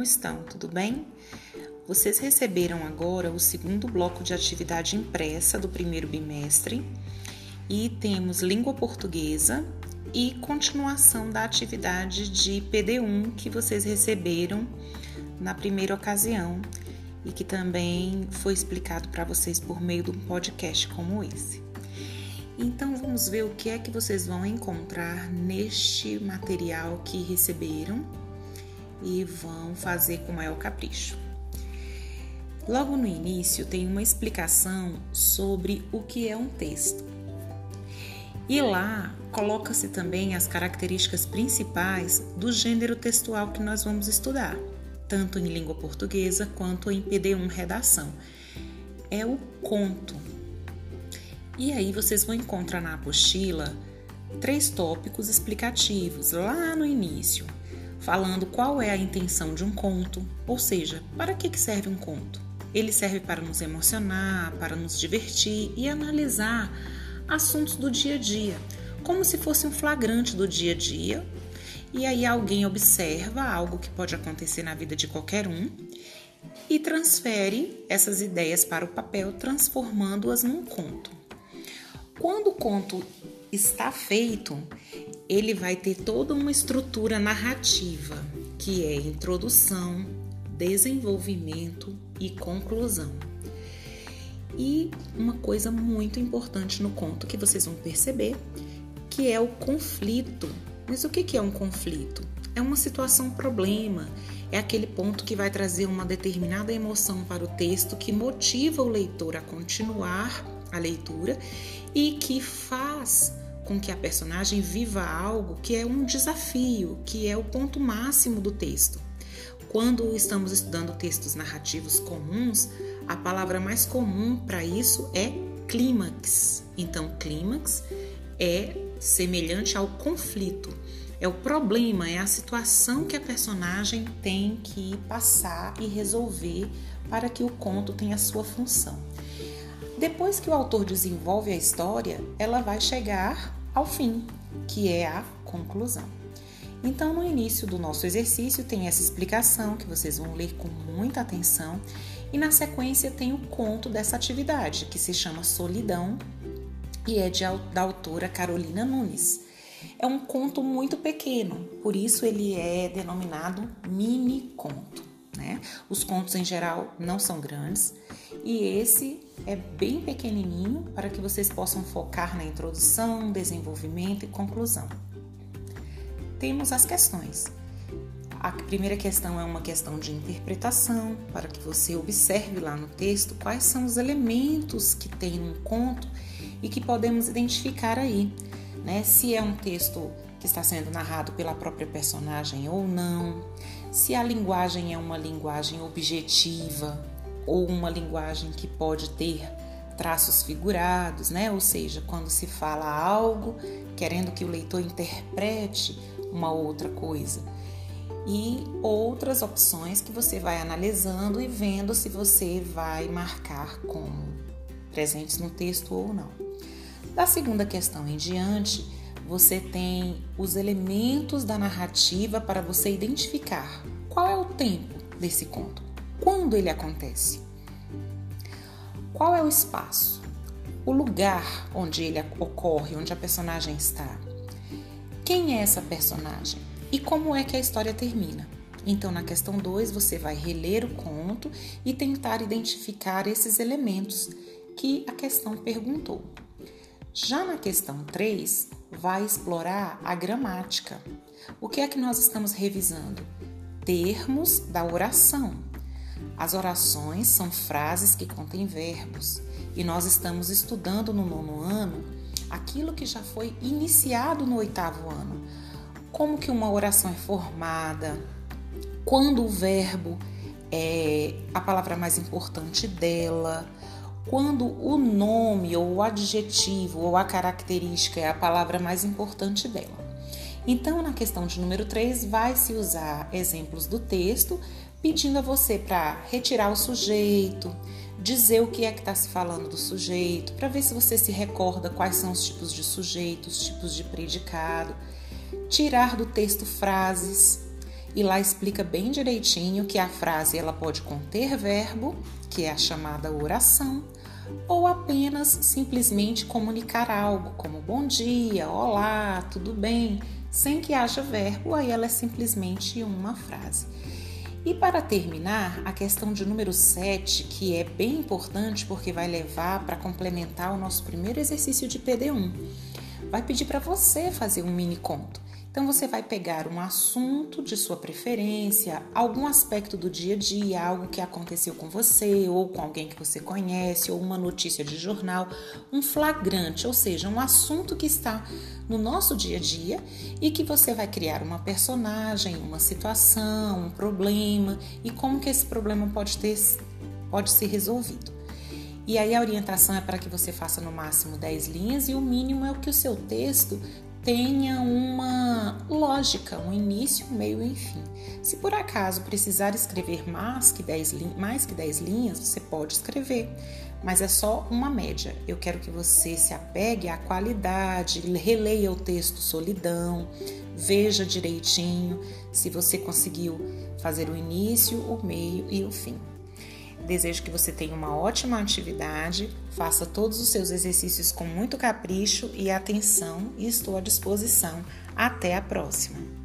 como estão? Tudo bem? Vocês receberam agora o segundo bloco de atividade impressa do primeiro bimestre e temos língua portuguesa e continuação da atividade de PD1 que vocês receberam na primeira ocasião e que também foi explicado para vocês por meio de um podcast como esse. Então vamos ver o que é que vocês vão encontrar neste material que receberam e vão fazer com maior capricho. Logo no início tem uma explicação sobre o que é um texto. E lá coloca-se também as características principais do gênero textual que nós vamos estudar, tanto em língua portuguesa quanto em PD1 redação. É o conto. E aí vocês vão encontrar na apostila três tópicos explicativos lá no início, falando qual é a intenção de um conto, ou seja, para que serve um conto. Ele serve para nos emocionar, para nos divertir e analisar assuntos do dia a dia, como se fosse um flagrante do dia a dia. E aí alguém observa algo que pode acontecer na vida de qualquer um e transfere essas ideias para o papel, transformando-as num conto. Quando o conto está feito, ele vai ter toda uma estrutura narrativa, que é introdução, desenvolvimento e conclusão. E uma coisa muito importante no conto que vocês vão perceber, que é o conflito. Mas o que é um conflito? É uma situação problema, é aquele ponto que vai trazer uma determinada emoção para o texto que motiva o leitor a continuar a leitura e que faz com que a personagem viva algo que é um desafio, que é o ponto máximo do texto. Quando estamos estudando textos narrativos comuns, a palavra mais comum para isso é clímax. Então, clímax é semelhante ao conflito. É o problema, é a situação que a personagem tem que passar e resolver para que o conto tenha sua função. Depois que o autor desenvolve a história, ela vai chegar ao fim, que é a conclusão. Então, no início do nosso exercício, tem essa explicação que vocês vão ler com muita atenção, e na sequência tem o conto dessa atividade, que se chama Solidão e é de, da autora Carolina Nunes. É um conto muito pequeno, por isso ele é denominado mini conto. Né? Os contos em geral não são grandes e esse é bem pequenininho para que vocês possam focar na introdução, desenvolvimento e conclusão. Temos as questões. A primeira questão é uma questão de interpretação, para que você observe lá no texto quais são os elementos que tem no conto e que podemos identificar aí, né? Se é um texto que está sendo narrado pela própria personagem ou não, se a linguagem é uma linguagem objetiva ou uma linguagem que pode ter traços figurados, né? Ou seja, quando se fala algo querendo que o leitor interprete uma outra coisa. E outras opções que você vai analisando e vendo se você vai marcar como presentes no texto ou não. Da segunda questão em diante, você tem os elementos da narrativa para você identificar qual é o tempo desse conto, quando ele acontece, qual é o espaço, o lugar onde ele ocorre, onde a personagem está, quem é essa personagem? E como é que a história termina. Então, na questão 2, você vai reler o conto e tentar identificar esses elementos que a questão perguntou. Já na questão 3, vai explorar a gramática. O que é que nós estamos revisando? Termos da oração. As orações são frases que contêm verbos e nós estamos estudando no nono ano aquilo que já foi iniciado no oitavo ano. Como que uma oração é formada, quando o verbo é a palavra mais importante dela, quando o nome ou o adjetivo ou a característica é a palavra mais importante dela. Então, na questão de número 3, vai se usar exemplos do texto, pedindo a você para retirar o sujeito, dizer o que é que está se falando do sujeito, para ver se você se recorda quais são os tipos de sujeito, os tipos de predicado, tirar do texto frases e lá explica bem direitinho que a frase ela pode conter verbo, que é a chamada oração, ou apenas simplesmente comunicar algo, como bom dia, olá, tudo bem, sem que haja verbo, aí ela é simplesmente uma frase. E para terminar, a questão de número 7, que é bem importante porque vai levar para complementar o nosso primeiro exercício de PD1. Vai pedir para você fazer um mini conto. Então você vai pegar um assunto de sua preferência, algum aspecto do dia a dia, algo que aconteceu com você ou com alguém que você conhece, ou uma notícia de jornal, um flagrante, ou seja, um assunto que está no nosso dia a dia e que você vai criar uma personagem, uma situação, um problema e como que esse problema pode ter pode ser resolvido. E aí a orientação é para que você faça no máximo 10 linhas e o mínimo é o que o seu texto tenha uma lógica, um início, um meio e um fim. Se por acaso precisar escrever mais que 10, mais que 10 linhas, você pode escrever, mas é só uma média. Eu quero que você se apegue à qualidade, releia o texto solidão, veja direitinho se você conseguiu fazer o início, o meio e o fim. Desejo que você tenha uma ótima atividade, faça todos os seus exercícios com muito capricho e atenção e estou à disposição. Até a próxima!